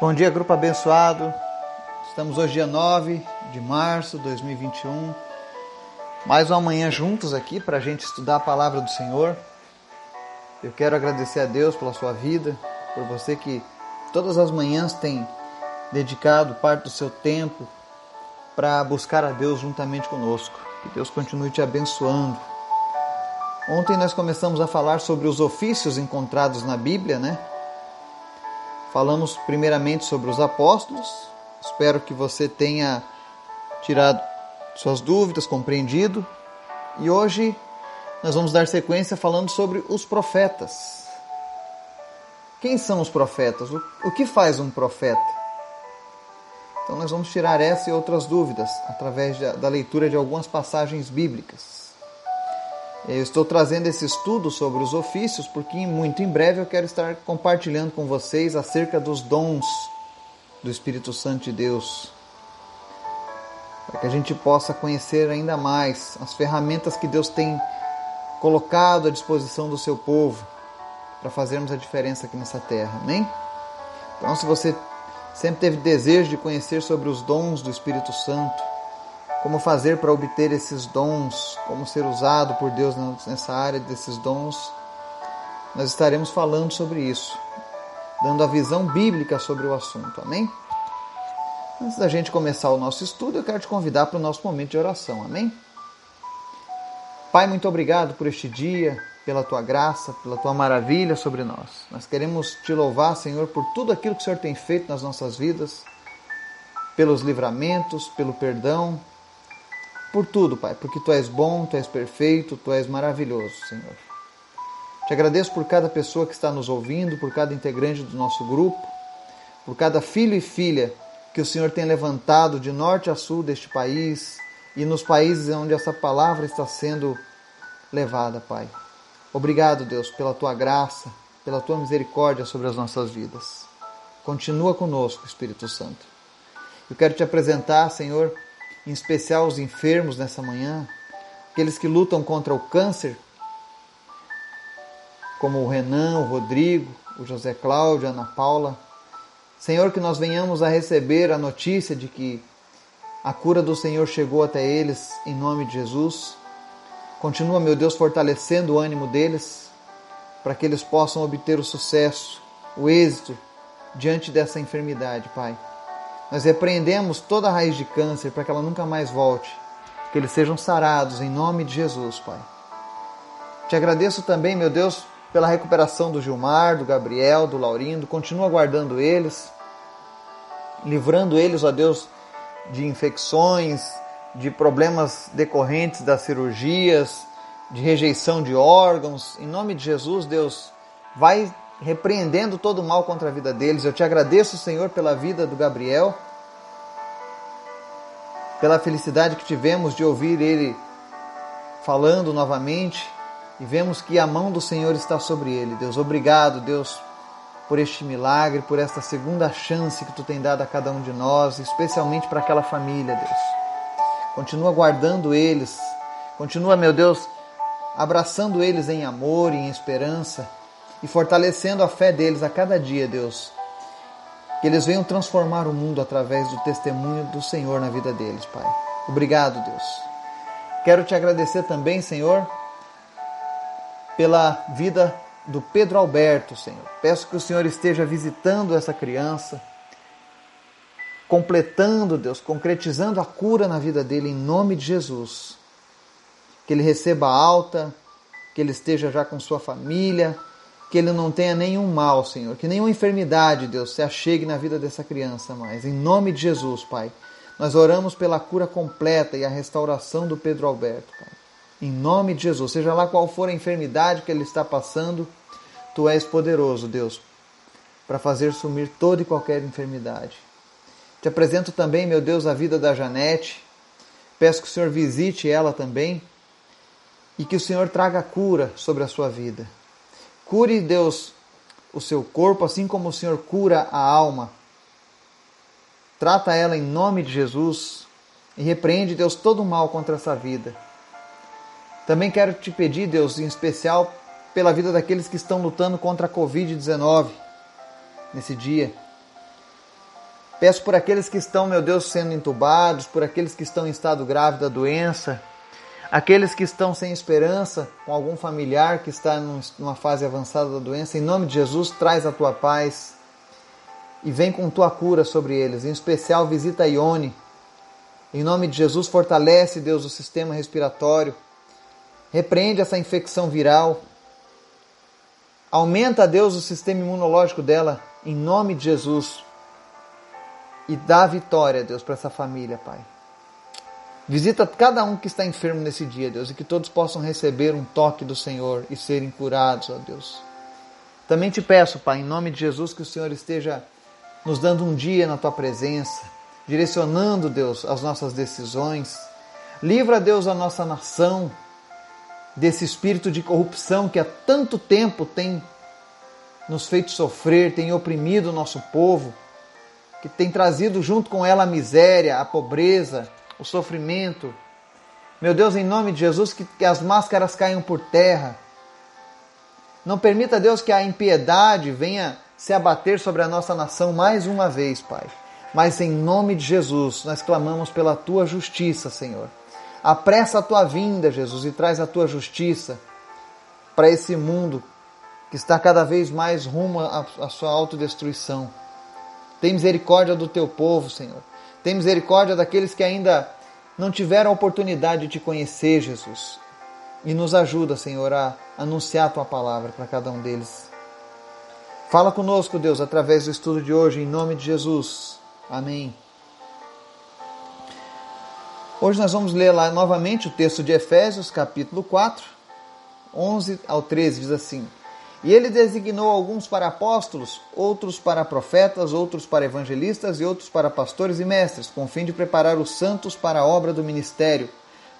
Bom dia, grupo abençoado. Estamos hoje, dia 9 de março de 2021. Mais uma manhã juntos aqui para a gente estudar a palavra do Senhor. Eu quero agradecer a Deus pela sua vida, por você que todas as manhãs tem dedicado parte do seu tempo para buscar a Deus juntamente conosco. Que Deus continue te abençoando. Ontem nós começamos a falar sobre os ofícios encontrados na Bíblia, né? Falamos primeiramente sobre os apóstolos. Espero que você tenha tirado suas dúvidas, compreendido. E hoje nós vamos dar sequência falando sobre os profetas. Quem são os profetas? O que faz um profeta? Então nós vamos tirar essa e outras dúvidas através da leitura de algumas passagens bíblicas. Eu estou trazendo esse estudo sobre os ofícios porque muito em breve eu quero estar compartilhando com vocês acerca dos dons do Espírito Santo de Deus. Para que a gente possa conhecer ainda mais as ferramentas que Deus tem colocado à disposição do seu povo para fazermos a diferença aqui nessa terra. Amém? Então, se você sempre teve desejo de conhecer sobre os dons do Espírito Santo, como fazer para obter esses dons, como ser usado por Deus nessa área desses dons. Nós estaremos falando sobre isso, dando a visão bíblica sobre o assunto. Amém? Antes da gente começar o nosso estudo, eu quero te convidar para o nosso momento de oração. Amém? Pai, muito obrigado por este dia, pela tua graça, pela tua maravilha sobre nós. Nós queremos te louvar, Senhor, por tudo aquilo que o Senhor tem feito nas nossas vidas, pelos livramentos, pelo perdão, por tudo, Pai, porque Tu és bom, Tu és perfeito, Tu és maravilhoso, Senhor. Te agradeço por cada pessoa que está nos ouvindo, por cada integrante do nosso grupo, por cada filho e filha que o Senhor tem levantado de norte a sul deste país e nos países onde essa palavra está sendo levada, Pai. Obrigado, Deus, pela tua graça, pela tua misericórdia sobre as nossas vidas. Continua conosco, Espírito Santo. Eu quero te apresentar, Senhor, em especial os enfermos nessa manhã, aqueles que lutam contra o câncer, como o Renan, o Rodrigo, o José Cláudio, a Ana Paula. Senhor, que nós venhamos a receber a notícia de que a cura do Senhor chegou até eles em nome de Jesus. Continua, meu Deus, fortalecendo o ânimo deles para que eles possam obter o sucesso, o êxito diante dessa enfermidade, Pai. Nós repreendemos toda a raiz de câncer para que ela nunca mais volte. Que eles sejam sarados em nome de Jesus, Pai. Te agradeço também, meu Deus, pela recuperação do Gilmar, do Gabriel, do Laurindo. Continua guardando eles, livrando eles, ó Deus, de infecções, de problemas decorrentes das cirurgias, de rejeição de órgãos. Em nome de Jesus, Deus, vai repreendendo todo o mal contra a vida deles. Eu te agradeço, Senhor, pela vida do Gabriel, pela felicidade que tivemos de ouvir ele falando novamente e vemos que a mão do Senhor está sobre ele. Deus, obrigado, Deus, por este milagre, por esta segunda chance que tu tem dado a cada um de nós, especialmente para aquela família, Deus. Continua guardando eles, continua, meu Deus, abraçando eles em amor e em esperança e fortalecendo a fé deles a cada dia, Deus. Que eles venham transformar o mundo através do testemunho do Senhor na vida deles, Pai. Obrigado, Deus. Quero te agradecer também, Senhor, pela vida do Pedro Alberto, Senhor. Peço que o Senhor esteja visitando essa criança, completando, Deus, concretizando a cura na vida dele em nome de Jesus. Que ele receba alta, que ele esteja já com sua família, que ele não tenha nenhum mal, Senhor, que nenhuma enfermidade, Deus, se achegue na vida dessa criança mais. Em nome de Jesus, Pai, nós oramos pela cura completa e a restauração do Pedro Alberto, Pai. Em nome de Jesus, seja lá qual for a enfermidade que ele está passando, Tu és poderoso, Deus, para fazer sumir toda e qualquer enfermidade. Te apresento também, meu Deus, a vida da Janete. Peço que o Senhor visite ela também e que o Senhor traga cura sobre a sua vida. Cure, Deus, o seu corpo, assim como o Senhor cura a alma. Trata ela em nome de Jesus e repreende, Deus, todo o mal contra essa vida. Também quero te pedir, Deus, em especial pela vida daqueles que estão lutando contra a Covid-19 nesse dia. Peço por aqueles que estão, meu Deus, sendo entubados, por aqueles que estão em estado grave da doença, aqueles que estão sem esperança, com algum familiar que está numa fase avançada da doença. Em nome de Jesus, traz a tua paz e vem com tua cura sobre eles. Em especial, visita a Ione. Em nome de Jesus, fortalece, Deus, o sistema respiratório. Repreende essa infecção viral. Aumenta, Deus, o sistema imunológico dela, em nome de Jesus. E dá vitória, Deus, para essa família, Pai. Visita cada um que está enfermo nesse dia, Deus, e que todos possam receber um toque do Senhor e serem curados, ó Deus. Também te peço, Pai, em nome de Jesus, que o Senhor esteja nos dando um dia na tua presença, direcionando, Deus, as nossas decisões. Livra, Deus, a nossa nação desse espírito de corrupção que há tanto tempo tem nos feito sofrer, tem oprimido o nosso povo, que tem trazido junto com ela a miséria, a pobreza, o sofrimento. Meu Deus, em nome de Jesus, que, que as máscaras caiam por terra. Não permita, Deus, que a impiedade venha se abater sobre a nossa nação mais uma vez, Pai. Mas em nome de Jesus, nós clamamos pela tua justiça, Senhor. Apressa a tua vinda, Jesus, e traz a tua justiça para esse mundo que está cada vez mais rumo à sua autodestruição. Tem misericórdia do teu povo, Senhor. Tem misericórdia daqueles que ainda não tiveram a oportunidade de te conhecer, Jesus. E nos ajuda, Senhor, a anunciar a tua palavra para cada um deles. Fala conosco, Deus, através do estudo de hoje, em nome de Jesus. Amém. Hoje nós vamos ler lá novamente o texto de Efésios, capítulo 4, 11 ao 13, diz assim: E ele designou alguns para apóstolos, outros para profetas, outros para evangelistas e outros para pastores e mestres, com o fim de preparar os santos para a obra do ministério,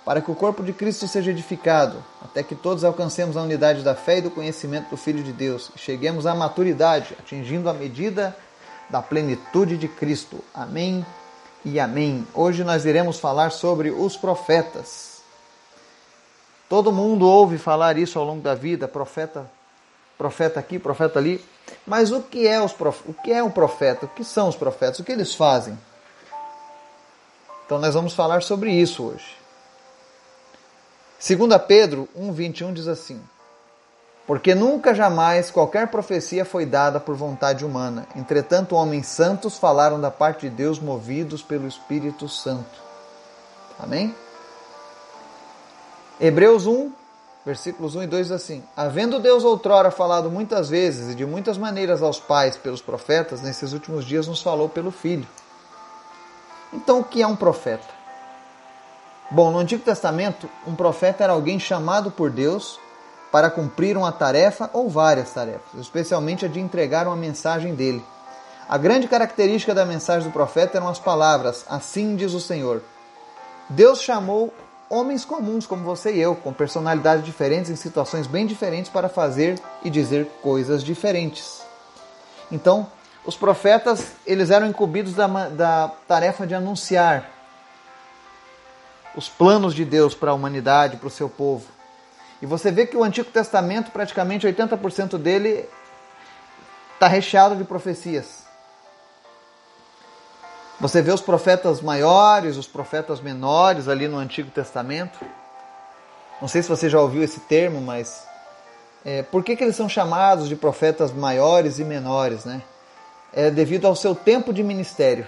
para que o corpo de Cristo seja edificado, até que todos alcancemos a unidade da fé e do conhecimento do Filho de Deus, e cheguemos à maturidade, atingindo a medida da plenitude de Cristo. Amém e amém. Hoje nós iremos falar sobre os profetas. Todo mundo ouve falar isso ao longo da vida, profeta, profeta aqui, profeta ali. Mas o que é os prof... o que é um profeta? O que são os profetas? O que eles fazem? Então nós vamos falar sobre isso hoje. 2 Pedro 1:21 diz assim: porque nunca jamais qualquer profecia foi dada por vontade humana. Entretanto, homens santos falaram da parte de Deus movidos pelo Espírito Santo. Amém? Hebreus 1, versículos 1 e 2 diz assim: Havendo Deus outrora falado muitas vezes e de muitas maneiras aos pais pelos profetas, nesses últimos dias nos falou pelo Filho. Então, o que é um profeta? Bom, no Antigo Testamento, um profeta era alguém chamado por Deus para cumprir uma tarefa ou várias tarefas, especialmente a de entregar uma mensagem dele. A grande característica da mensagem do profeta eram as palavras: Assim diz o Senhor. Deus chamou homens comuns como você e eu, com personalidades diferentes em situações bem diferentes para fazer e dizer coisas diferentes. Então, os profetas eles eram incumbidos da, da tarefa de anunciar os planos de Deus para a humanidade, para o seu povo. E você vê que o Antigo Testamento, praticamente 80% dele está recheado de profecias. Você vê os profetas maiores, os profetas menores ali no Antigo Testamento. Não sei se você já ouviu esse termo, mas é, por que, que eles são chamados de profetas maiores e menores? Né? É devido ao seu tempo de ministério.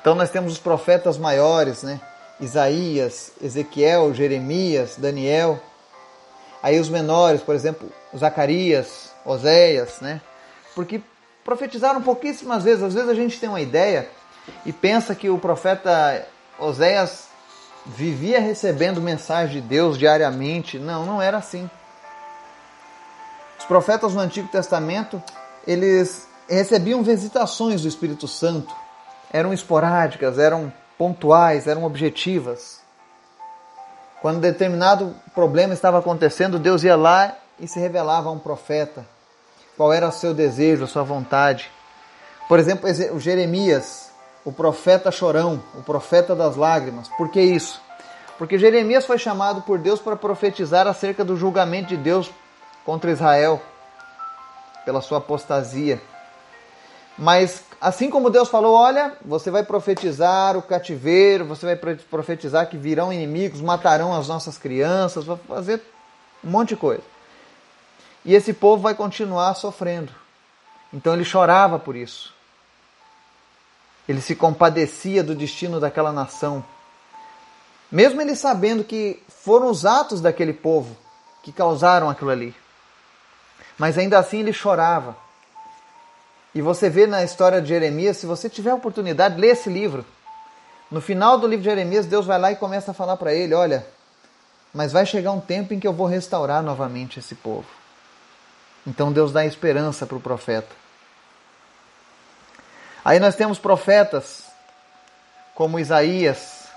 Então nós temos os profetas maiores, né? Isaías, Ezequiel, Jeremias, Daniel. Aí os menores, por exemplo, Zacarias, Oséias, né? Porque profetizaram pouquíssimas vezes. Às vezes a gente tem uma ideia e pensa que o profeta Oséias vivia recebendo mensagem de Deus diariamente. Não, não era assim. Os profetas no Antigo Testamento, eles recebiam visitações do Espírito Santo. Eram esporádicas, eram pontuais, eram objetivas. Quando determinado problema estava acontecendo, Deus ia lá e se revelava a um profeta. Qual era o seu desejo, a sua vontade. Por exemplo, Jeremias, o profeta chorão, o profeta das lágrimas. Por que isso? Porque Jeremias foi chamado por Deus para profetizar acerca do julgamento de Deus contra Israel pela sua apostasia. Mas assim como Deus falou, olha, você vai profetizar o cativeiro, você vai profetizar que virão inimigos, matarão as nossas crianças, vai fazer um monte de coisa. E esse povo vai continuar sofrendo. Então ele chorava por isso. Ele se compadecia do destino daquela nação. Mesmo ele sabendo que foram os atos daquele povo que causaram aquilo ali. Mas ainda assim ele chorava e você vê na história de Jeremias, se você tiver a oportunidade, lê esse livro. No final do livro de Jeremias, Deus vai lá e começa a falar para ele: Olha, mas vai chegar um tempo em que eu vou restaurar novamente esse povo. Então Deus dá esperança para o profeta. Aí nós temos profetas como Isaías,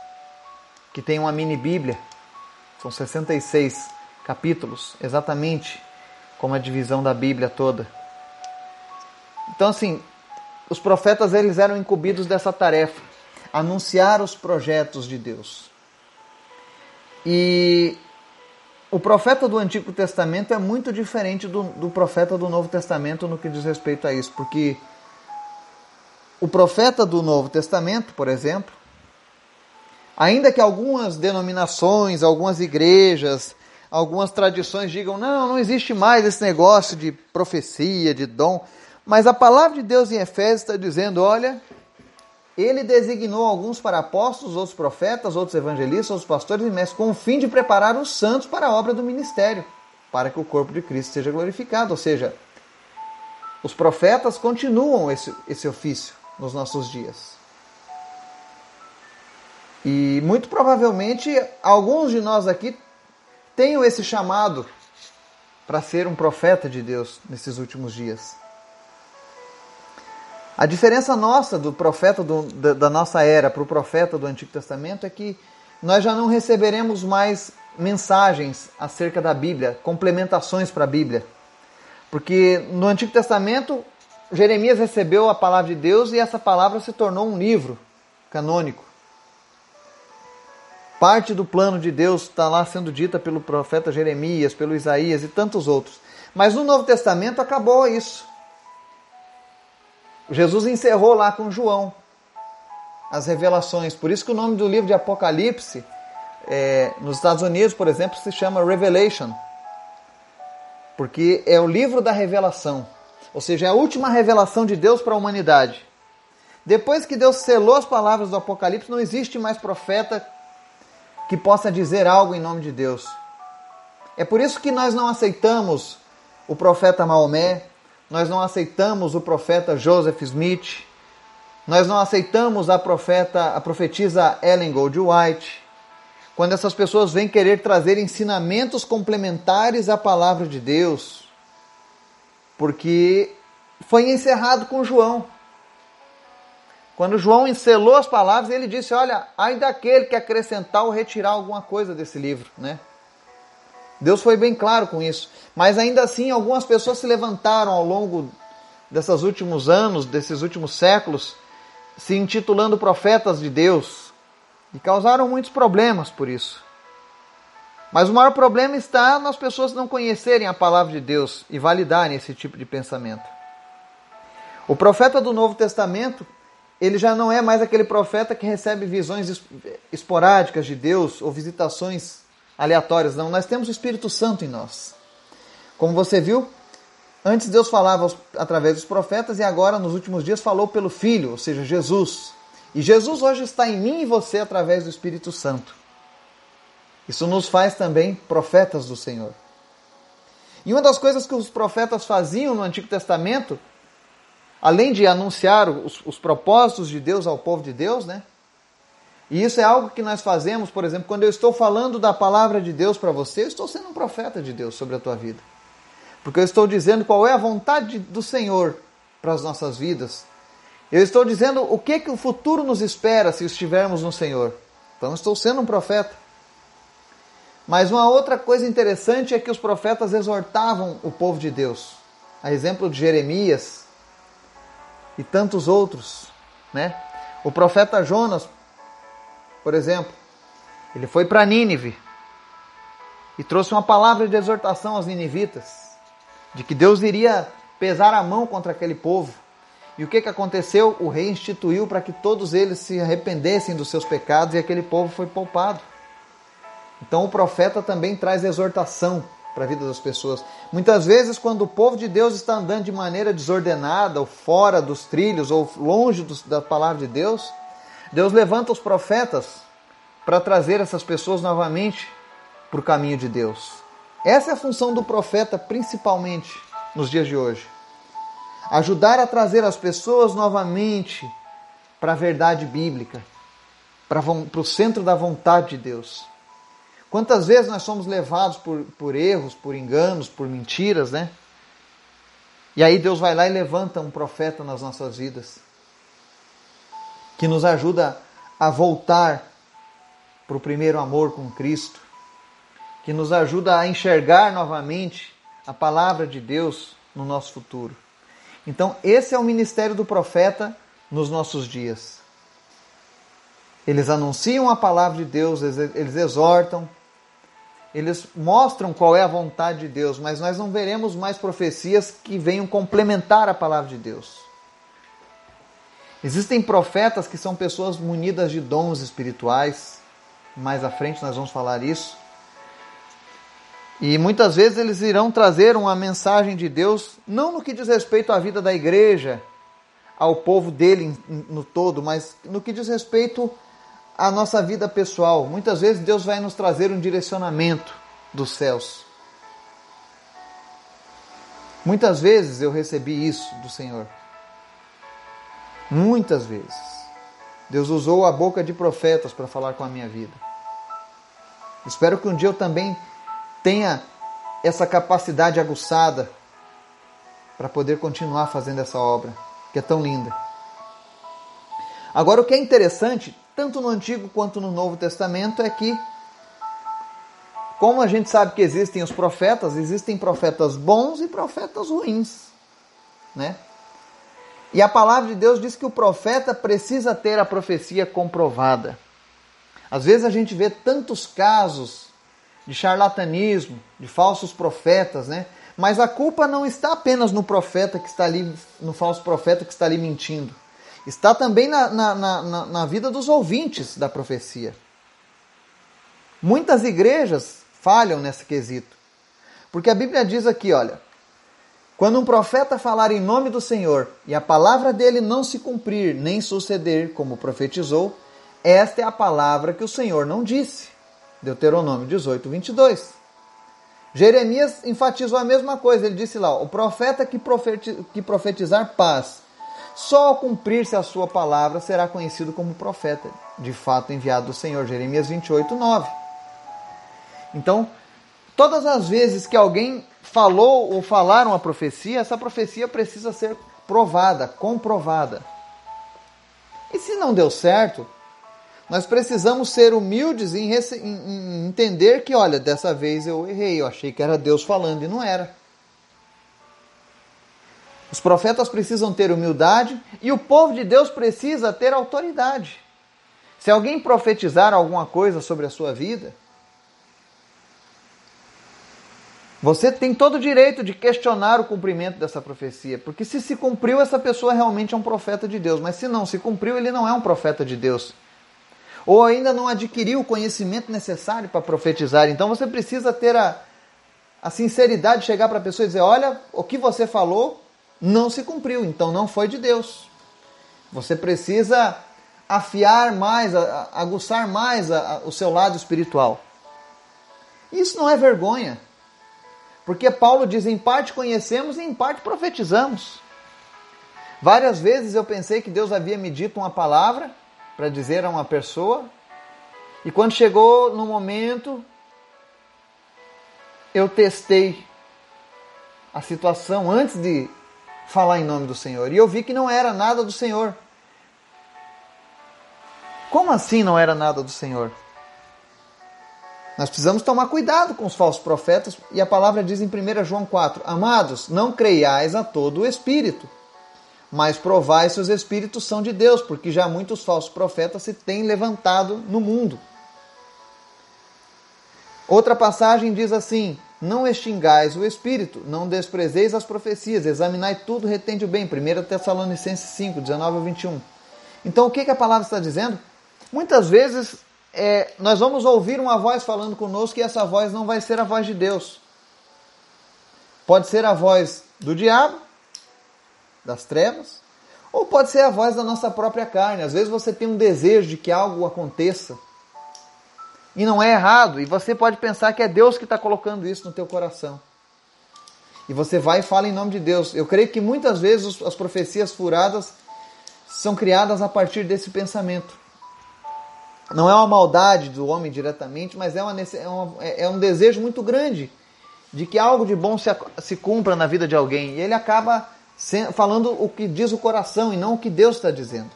que tem uma mini Bíblia, são 66 capítulos, exatamente como a divisão da Bíblia toda. Então, assim, os profetas eles eram incumbidos dessa tarefa, anunciar os projetos de Deus. E o profeta do Antigo Testamento é muito diferente do, do profeta do Novo Testamento no que diz respeito a isso, porque o profeta do Novo Testamento, por exemplo, ainda que algumas denominações, algumas igrejas, algumas tradições digam: não, não existe mais esse negócio de profecia, de dom. Mas a palavra de Deus em Efésios está dizendo: olha, ele designou alguns para apóstolos, outros profetas, outros evangelistas, outros pastores e mestres, com o fim de preparar os santos para a obra do ministério, para que o corpo de Cristo seja glorificado. Ou seja, os profetas continuam esse, esse ofício nos nossos dias. E muito provavelmente alguns de nós aqui tenham esse chamado para ser um profeta de Deus nesses últimos dias. A diferença nossa do profeta do, da, da nossa era para o profeta do Antigo Testamento é que nós já não receberemos mais mensagens acerca da Bíblia, complementações para a Bíblia. Porque no Antigo Testamento, Jeremias recebeu a palavra de Deus e essa palavra se tornou um livro canônico. Parte do plano de Deus está lá sendo dita pelo profeta Jeremias, pelo Isaías e tantos outros. Mas no Novo Testamento acabou isso. Jesus encerrou lá com João as revelações. Por isso que o nome do livro de Apocalipse, é, nos Estados Unidos, por exemplo, se chama Revelation. Porque é o livro da revelação. Ou seja, é a última revelação de Deus para a humanidade. Depois que Deus selou as palavras do Apocalipse, não existe mais profeta que possa dizer algo em nome de Deus. É por isso que nós não aceitamos o profeta Maomé, nós não aceitamos o profeta Joseph Smith, nós não aceitamos a profeta, a profetisa Ellen Gold White. Quando essas pessoas vêm querer trazer ensinamentos complementares à palavra de Deus, porque foi encerrado com João. Quando João encelou as palavras, ele disse: Olha, ai daquele que acrescentar ou retirar alguma coisa desse livro, né? Deus foi bem claro com isso. Mas ainda assim, algumas pessoas se levantaram ao longo desses últimos anos, desses últimos séculos, se intitulando profetas de Deus e causaram muitos problemas por isso. Mas o maior problema está nas pessoas não conhecerem a palavra de Deus e validarem esse tipo de pensamento. O profeta do Novo Testamento, ele já não é mais aquele profeta que recebe visões esporádicas de Deus ou visitações aleatórias, não. Nós temos o Espírito Santo em nós. Como você viu, antes Deus falava através dos profetas e agora, nos últimos dias, falou pelo Filho, ou seja, Jesus. E Jesus hoje está em mim e você através do Espírito Santo. Isso nos faz também profetas do Senhor. E uma das coisas que os profetas faziam no Antigo Testamento, além de anunciar os, os propósitos de Deus ao povo de Deus, né? E isso é algo que nós fazemos, por exemplo, quando eu estou falando da palavra de Deus para você, eu estou sendo um profeta de Deus sobre a tua vida. Porque eu estou dizendo qual é a vontade do Senhor para as nossas vidas. Eu estou dizendo o que, que o futuro nos espera se estivermos no Senhor. Então estou sendo um profeta. Mas uma outra coisa interessante é que os profetas exortavam o povo de Deus. A exemplo de Jeremias e tantos outros, né? O profeta Jonas por exemplo, ele foi para Nínive e trouxe uma palavra de exortação aos ninivitas, de que Deus iria pesar a mão contra aquele povo. E o que, que aconteceu? O rei instituiu para que todos eles se arrependessem dos seus pecados e aquele povo foi poupado. Então o profeta também traz exortação para a vida das pessoas. Muitas vezes, quando o povo de Deus está andando de maneira desordenada, ou fora dos trilhos, ou longe da palavra de Deus, Deus levanta os profetas para trazer essas pessoas novamente para o caminho de Deus. Essa é a função do profeta, principalmente nos dias de hoje. Ajudar a trazer as pessoas novamente para a verdade bíblica, para, o centro da vontade de Deus. Quantas vezes nós somos levados por, por erros, por enganos, por mentiras, né? E aí Deus vai lá e levanta um profeta nas nossas vidas, que nos ajuda a voltar para o primeiro amor com Cristo, que nos ajuda a enxergar novamente a palavra de Deus no nosso futuro. Então, esse é o ministério do profeta nos nossos dias. Eles anunciam a palavra de Deus, eles exortam, eles mostram qual é a vontade de Deus, mas nós não veremos mais profecias que venham complementar a palavra de Deus. Existem profetas que são pessoas munidas de dons espirituais, mais à frente nós vamos falar isso. E muitas vezes eles irão trazer uma mensagem de Deus, não no que diz respeito à vida da igreja, ao povo dele no todo, mas no que diz respeito a nossa vida pessoal. Muitas vezes Deus vai nos trazer um direcionamento dos céus. Muitas vezes eu recebi isso do Senhor. Muitas vezes. Deus usou a boca de profetas para falar com a minha vida. Espero que um dia eu também tenha essa capacidade aguçada para poder continuar fazendo essa obra, que é tão linda. Agora, o que é interessante tanto no Antigo quanto no Novo Testamento, é que, como a gente sabe que existem os profetas, existem profetas bons e profetas ruins, né? E a palavra de Deus diz que o profeta precisa ter a profecia comprovada. Às vezes a gente vê tantos casos de charlatanismo, de falsos profetas, né? Mas a culpa não está apenas no profeta que está ali, no falso profeta que está ali mentindo está também na, na, na, na vida dos ouvintes da profecia. Muitas igrejas falham nesse quesito. Porque a Bíblia diz aqui, olha, quando um profeta falar em nome do Senhor e a palavra dele não se cumprir nem suceder como profetizou, esta é a palavra que o Senhor não disse. Deuteronômio 18, 22. Jeremias enfatizou a mesma coisa, ele disse lá: o profeta que profetizar paz só ao cumprir-se a sua palavra será conhecido como profeta, de fato enviado do Senhor. Jeremias 28, 9. Então, todas as vezes que alguém falou ou falaram a profecia, essa profecia precisa ser provada, comprovada. E se não deu certo, nós precisamos ser humildes em, em, entender que, olha, dessa vez eu errei, eu achei que era Deus falando e não era. Os profetas precisam ter humildade e o povo de Deus precisa ter autoridade. Se alguém profetizar alguma coisa sobre a sua vida, você tem todo o direito de questionar o cumprimento dessa profecia, porque se se cumpriu, essa pessoa realmente é um profeta de Deus, mas se não se cumpriu, ele não é um profeta de Deus. Ou ainda não adquiriu o conhecimento necessário para profetizar. Então você precisa ter a, a sinceridade de chegar para a pessoa e dizer: Olha, o que você falou não se cumpriu, então não foi de Deus. Você precisa afiar mais, aguçar mais o seu lado espiritual. Isso não é vergonha, porque Paulo diz: em parte conhecemos e em parte profetizamos. Várias vezes eu pensei que Deus havia me dito uma palavra para dizer a uma pessoa, e quando chegou no momento, eu testei a situação antes de falar em nome do Senhor. E eu vi que não era nada do Senhor. Como assim não era nada do Senhor? Nós precisamos tomar cuidado com os falsos profetas, e a palavra diz em 1 João 4: Amados, não creiais a todo o Espírito, mas provai se os Espíritos são de Deus, porque já muitos falsos profetas se têm levantado no mundo. Outra passagem diz assim: não extingais o espírito, não desprezeis as profecias, examinai tudo, retende o bem. 1 Tessalonicenses 5, 19 a 21. Então o que, que a palavra está dizendo? Muitas vezes é, nós vamos ouvir uma voz falando conosco e essa voz não vai ser a voz de Deus. Pode ser a voz do diabo, das trevas, ou pode ser a voz da nossa própria carne. Às vezes você tem um desejo de que algo aconteça e não é errado, e você pode pensar que é Deus que está colocando isso no teu coração. E você vai e fala em nome de Deus. Eu creio que muitas vezes as profecias furadas são criadas a partir desse pensamento. Não é uma maldade do homem diretamente, mas é, uma, é, uma, é um desejo muito grande de que algo de bom se, se cumpra na vida de alguém. E ele acaba falando o que diz o coração e não o que Deus está dizendo.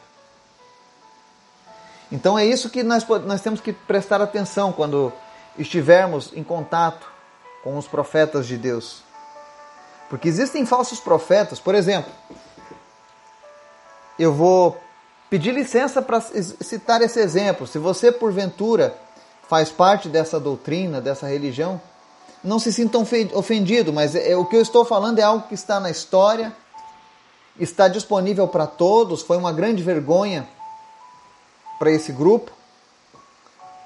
Então é isso que nós, nós temos que prestar atenção quando estivermos em contato com os profetas de Deus. Porque existem falsos profetas, por exemplo, eu vou pedir licença para citar esse exemplo. Se você, porventura, faz parte dessa doutrina, dessa religião, não se sinta ofendido, mas é, o que eu estou falando é algo que está na história, está disponível para todos, foi uma grande vergonha para esse grupo,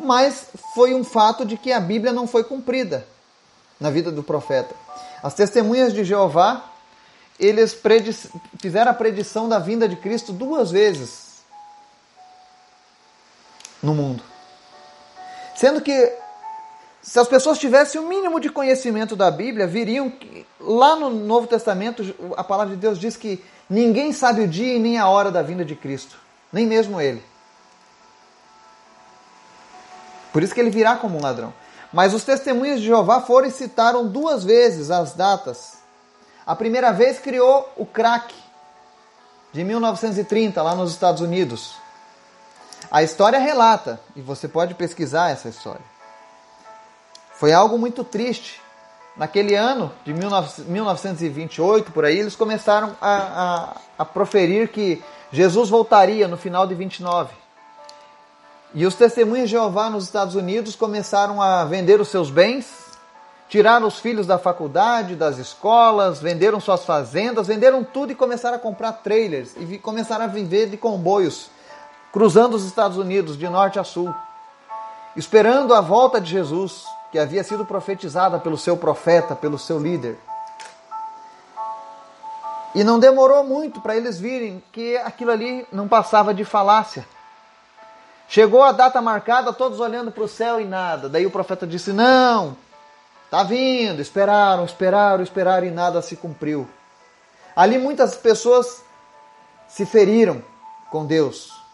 mas foi um fato de que a Bíblia não foi cumprida na vida do profeta. As testemunhas de Jeová, eles fizeram a predição da vinda de Cristo duas vezes no mundo. Sendo que se as pessoas tivessem o mínimo de conhecimento da Bíblia, viriam que lá no Novo Testamento a palavra de Deus diz que ninguém sabe o dia e nem a hora da vinda de Cristo, nem mesmo ele. Por isso que ele virá como um ladrão. Mas os testemunhos de Jeová foram e citaram duas vezes as datas. A primeira vez criou o crack de 1930 lá nos Estados Unidos. A história relata, e você pode pesquisar essa história. Foi algo muito triste. Naquele ano de 1928, por aí, eles começaram a, a, a proferir que Jesus voltaria no final de 29. E os testemunhos de Jeová nos Estados Unidos começaram a vender os seus bens, tiraram os filhos da faculdade, das escolas, venderam suas fazendas, venderam tudo e começaram a comprar trailers e começaram a viver de comboios, cruzando os Estados Unidos de norte a sul, esperando a volta de Jesus, que havia sido profetizada pelo seu profeta, pelo seu líder. E não demorou muito para eles virem que aquilo ali não passava de falácia. Chegou a data marcada, todos olhando para o céu e nada. Daí o profeta disse: Não, está vindo. Esperaram, esperaram, esperaram e nada se cumpriu. Ali muitas pessoas se feriram com Deus.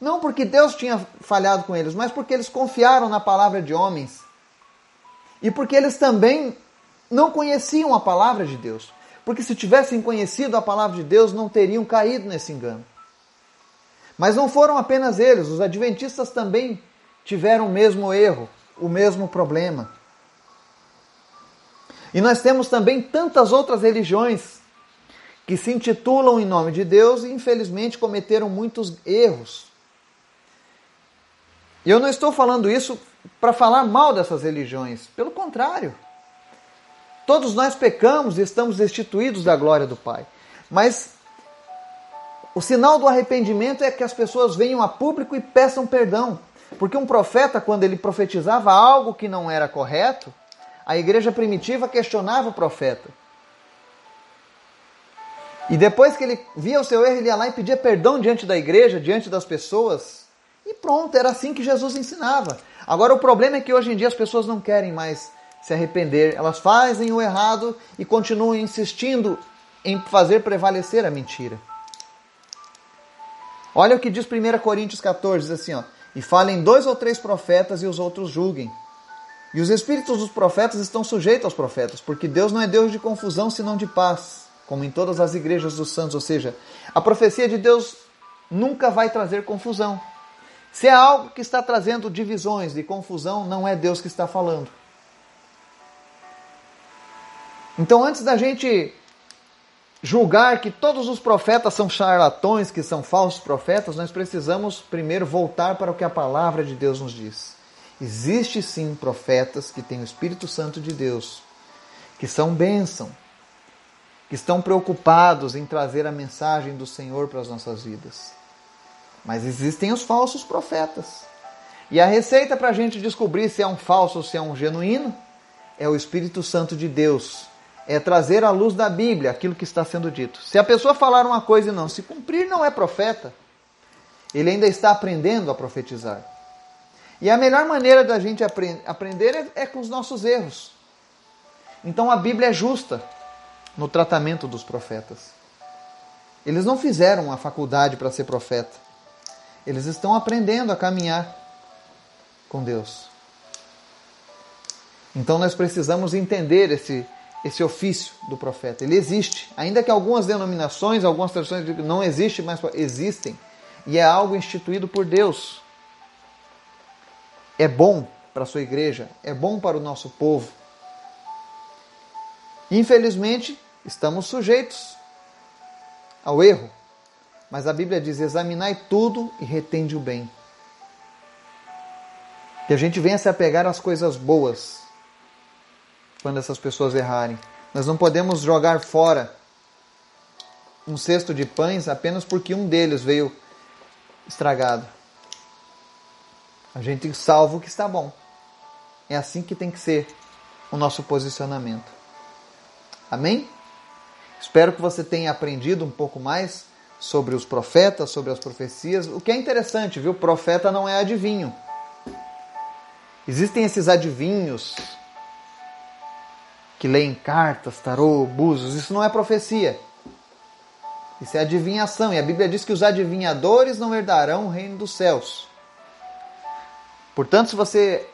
Não porque Deus tinha falhado com eles, mas porque eles confiaram na palavra de homens. E porque eles também não conheciam a palavra de Deus. Porque se tivessem conhecido a palavra de Deus, não teriam caído nesse engano. Mas não foram apenas eles, os adventistas também tiveram o mesmo erro, o mesmo problema. E nós temos também tantas outras religiões que se intitulam em nome de Deus e infelizmente cometeram muitos erros. E eu não estou falando isso para falar mal dessas religiões, pelo contrário. Todos nós pecamos e estamos destituídos da glória do Pai. Mas o sinal do arrependimento é que as pessoas venham a público e peçam perdão. Porque um profeta, quando ele profetizava algo que não era correto, a igreja primitiva questionava o profeta. E depois que ele via o seu erro, ele ia lá e pedia perdão diante da igreja, diante das pessoas. E pronto, era assim que Jesus ensinava. Agora o problema é que hoje em dia as pessoas não querem mais se arrepender. Elas fazem o errado e continuam insistindo em fazer prevalecer a mentira. Olha o que diz 1 Coríntios 14, diz assim, ó, e falem dois ou três profetas e os outros julguem. E os espíritos dos profetas estão sujeitos aos profetas, porque Deus não é Deus de confusão, senão de paz, como em todas as igrejas dos santos. Ou seja, a profecia de Deus nunca vai trazer confusão. Se é algo que está trazendo divisões e confusão, não é Deus que está falando. Então, antes da gente julgar que todos os profetas são charlatões, que são falsos profetas, nós precisamos primeiro voltar para o que a palavra de Deus nos diz. Existe sim profetas que têm o Espírito Santo de Deus que são bênção, que estão preocupados em trazer a mensagem do Senhor para as nossas vidas. Mas existem os falsos profetas. E a receita para a gente descobrir se é um falso ou se é um genuíno é o Espírito Santo de Deus. É trazer à luz da Bíblia aquilo que está sendo dito. Se a pessoa falar uma coisa e não se cumprir, não é profeta. Ele ainda está aprendendo a profetizar. E a melhor maneira da gente aprender é, é com os nossos erros. Então a Bíblia é justa no tratamento dos profetas. Eles não fizeram a faculdade para ser profeta. Eles estão aprendendo a caminhar com Deus. Então nós precisamos entender esse, esse ofício do profeta. Ele existe, ainda que algumas denominações, algumas tradições não existe, mas existem. E é algo instituído por Deus. É bom para a sua igreja, é bom para o nosso povo. Infelizmente, estamos sujeitos ao erro. Mas a Bíblia diz: examinai tudo e retende o bem. Que a gente venha se apegar às coisas boas quando essas pessoas errarem. Nós não podemos jogar fora um cesto de pães apenas porque um deles veio estragado. A gente salva o que está bom. É assim que tem que ser o nosso posicionamento. Amém? Espero que você tenha aprendido um pouco mais sobre os profetas, sobre as profecias. O que é interessante, viu? Profeta não é adivinho. Existem esses adivinhos que leem cartas, tarô, búzios. Isso não é profecia. Isso é adivinhação. E a Bíblia diz que os adivinhadores não herdarão o reino dos céus. Portanto, se você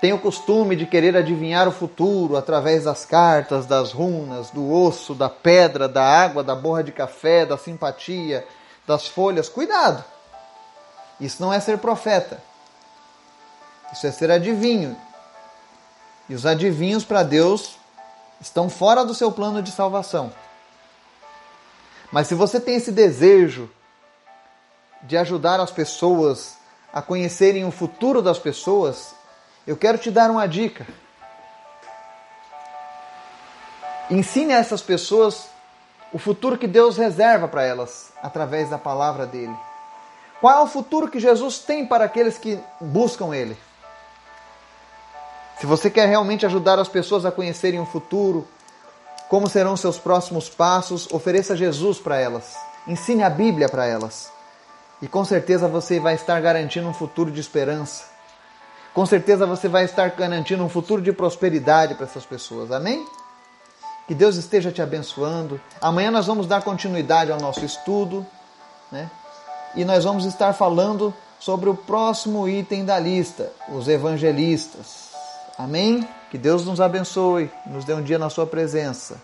tem o costume de querer adivinhar o futuro através das cartas, das runas, do osso, da pedra, da água, da borra de café, da simpatia, das folhas. Cuidado! Isso não é ser profeta. Isso é ser adivinho. E os adivinhos para Deus estão fora do seu plano de salvação. Mas se você tem esse desejo de ajudar as pessoas a conhecerem o futuro das pessoas, eu quero te dar uma dica. Ensine a essas pessoas o futuro que Deus reserva para elas através da palavra dele. Qual é o futuro que Jesus tem para aqueles que buscam ele? Se você quer realmente ajudar as pessoas a conhecerem o futuro, como serão seus próximos passos, ofereça Jesus para elas. Ensine a Bíblia para elas. E com certeza você vai estar garantindo um futuro de esperança com certeza você vai estar garantindo um futuro de prosperidade para essas pessoas. Amém? Que Deus esteja te abençoando. Amanhã nós vamos dar continuidade ao nosso estudo, né? E nós vamos estar falando sobre o próximo item da lista, os evangelistas. Amém? Que Deus nos abençoe, nos dê um dia na sua presença.